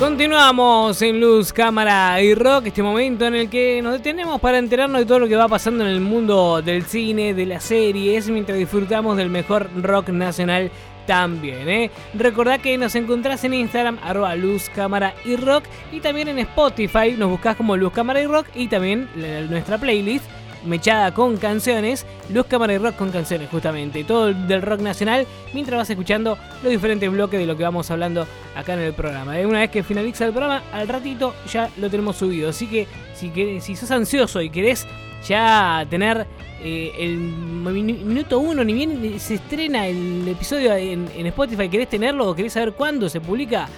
Continuamos en Luz, Cámara y Rock, este momento en el que nos detenemos para enterarnos de todo lo que va pasando en el mundo del cine, de las series, mientras disfrutamos del mejor rock nacional también. ¿eh? Recordá que nos encontrás en Instagram, arroba Luz, y Rock, y también en Spotify, nos buscás como Luz, Cámara y Rock, y también nuestra playlist mechada con canciones, Luz Cámara y Rock con canciones, justamente. Todo del rock nacional, mientras vas escuchando los diferentes bloques de lo que vamos hablando acá en el programa. Eh, una vez que finaliza el programa, al ratito ya lo tenemos subido. Así que si, si sos ansioso y querés ya tener eh, el minuto uno, ni bien se estrena el episodio en, en Spotify, querés tenerlo o querés saber cuándo se publica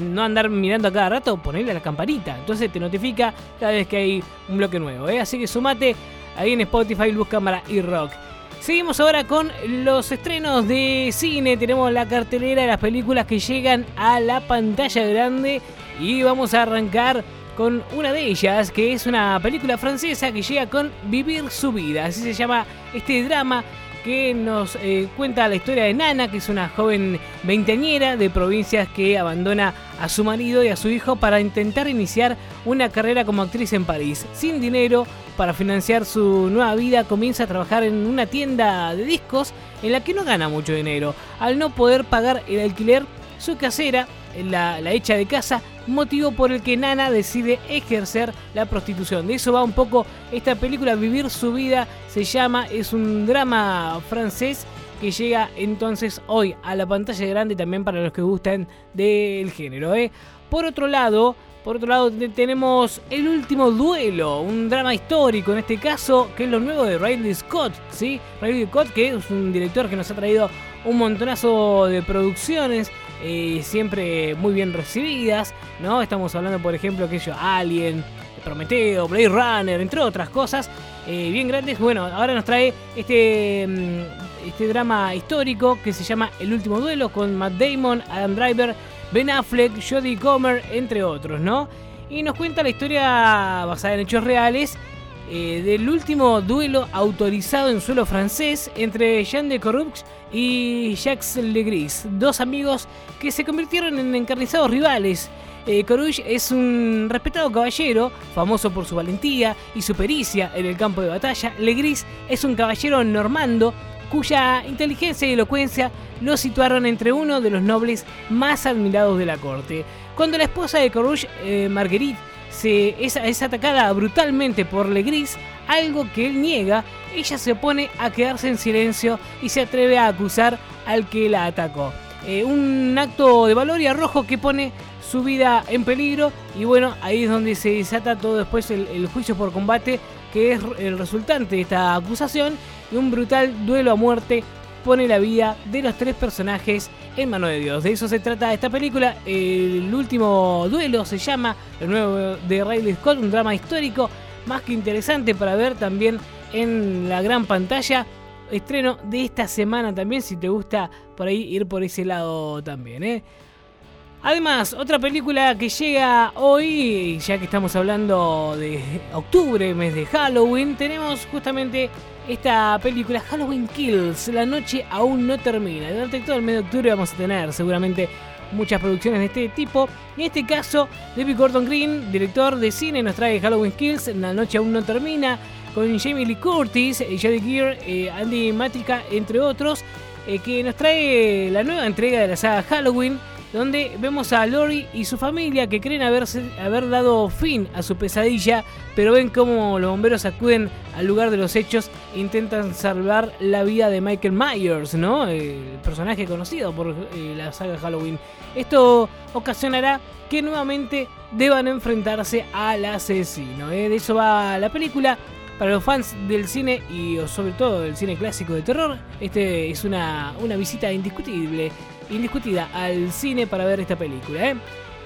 no andar mirando a cada rato, ponerle la campanita. Entonces te notifica cada vez que hay un bloque nuevo. ¿eh? Así que sumate ahí en Spotify, Luz Cámara y Rock. Seguimos ahora con los estrenos de cine. Tenemos la cartelera de las películas que llegan a la pantalla grande. Y vamos a arrancar con una de ellas, que es una película francesa que llega con Vivir su vida. Así se llama este drama que nos eh, cuenta la historia de Nana, que es una joven veinteañera de provincias que abandona a su marido y a su hijo para intentar iniciar una carrera como actriz en París. Sin dinero para financiar su nueva vida, comienza a trabajar en una tienda de discos en la que no gana mucho dinero. Al no poder pagar el alquiler, su casera, la, la hecha de casa, motivo por el que Nana decide ejercer la prostitución. De eso va un poco esta película, Vivir su vida se llama, es un drama francés que llega entonces hoy a la pantalla grande también para los que gustan del género. ¿eh? Por otro lado, por otro lado tenemos El último duelo, un drama histórico en este caso, que es lo nuevo de Riley Scott, ¿sí? Riley Scott que es un director que nos ha traído un montonazo de producciones, eh, siempre muy bien recibidas, ¿no? Estamos hablando, por ejemplo, que yo, Alien, Prometeo, Blade Runner, entre otras cosas, eh, bien grandes. Bueno, ahora nos trae este, mm, este drama histórico que se llama El último duelo con Matt Damon, Adam Driver, Ben Affleck, Jodie Comer, entre otros, ¿no? Y nos cuenta la historia basada en hechos reales eh, del último duelo autorizado en suelo francés entre Jean de Corrux y Jacques Legris, dos amigos que se convirtieron en encarnizados rivales. Eh, es un respetado caballero, famoso por su valentía y su pericia en el campo de batalla. Legris es un caballero normando cuya inteligencia y elocuencia lo situaron entre uno de los nobles más admirados de la corte. Cuando la esposa de Coruche, eh, Marguerite, es, atacada brutalmente por Legris, algo que él niega, ella se opone a quedarse en silencio y se atreve a acusar al que la atacó. Eh, un acto de valor y arrojo que pone su vida en peligro y bueno, ahí es donde se desata todo después el, juicio por combate que es el resultante de esta acusación y un brutal duelo a muerte pone la vida de los tres personajes en mano de Dios. De eso se trata esta película. El último duelo se llama El nuevo de Riley Scott, un drama histórico más que interesante para ver también en la gran pantalla. Estreno de esta semana también, si te gusta por ahí ir por ese lado también. ¿eh? Además, otra película que llega hoy, ya que estamos hablando de octubre, mes de Halloween, tenemos justamente esta película Halloween Kills, la noche aún no termina. Durante todo el mes de octubre vamos a tener seguramente muchas producciones de este tipo. En este caso, David Gordon Green, director de cine, nos trae Halloween Kills, la noche aún no termina, con Jamie Lee Curtis, Jodie Gear, eh, Andy Matica, entre otros, eh, que nos trae la nueva entrega de la saga Halloween donde vemos a Lori y su familia que creen haberse, haber dado fin a su pesadilla, pero ven cómo los bomberos acuden al lugar de los hechos e intentan salvar la vida de Michael Myers, ¿no? El personaje conocido por eh, la saga Halloween. Esto ocasionará que nuevamente deban enfrentarse al asesino. ¿eh? De eso va la película. Para los fans del cine y sobre todo del cine clásico de terror, este es una, una visita indiscutible indiscutida al cine para ver esta película. ¿eh?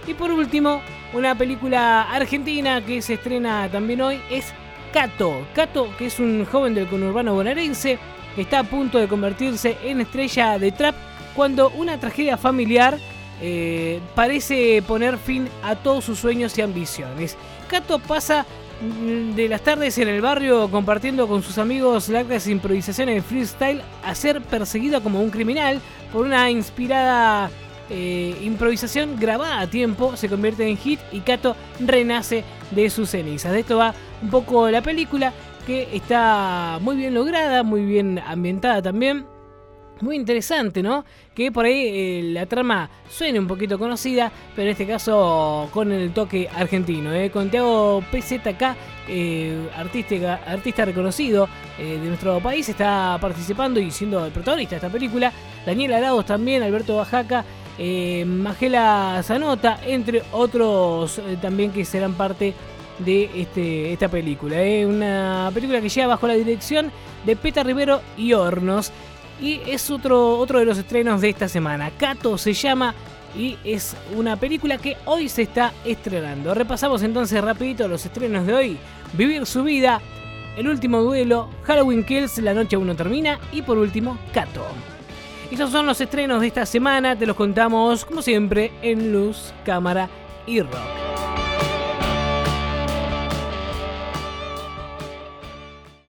Y por último, una película argentina que se estrena también hoy es Cato. Cato, que es un joven del conurbano bonaerense, que está a punto de convertirse en estrella de trap cuando una tragedia familiar eh, parece poner fin a todos sus sueños y ambiciones. Cato pasa de las tardes en el barrio compartiendo con sus amigos largas improvisaciones de freestyle a ser perseguido como un criminal por una inspirada eh, improvisación grabada a tiempo se convierte en hit y Kato renace de sus cenizas. De esto va un poco la película que está muy bien lograda, muy bien ambientada también. Muy interesante, ¿no? Que por ahí eh, la trama suene un poquito conocida, pero en este caso con el toque argentino. ¿eh? Con Tiago PZK, eh, artista, artista reconocido de nuestro país, está participando y siendo el protagonista de esta película. Daniel Arados también, Alberto Bajaca, Magela Zanota, entre otros también que serán parte de este, esta película. Una película que lleva bajo la dirección de Peta Rivero y Hornos. Y es otro, otro de los estrenos de esta semana. Cato se llama y es una película que hoy se está estrenando. Repasamos entonces rapidito los estrenos de hoy. Vivir su vida, El último duelo, Halloween Kills, La noche aún no termina y por último Cato. Esos son los estrenos de esta semana, te los contamos como siempre en Luz, Cámara y Rock.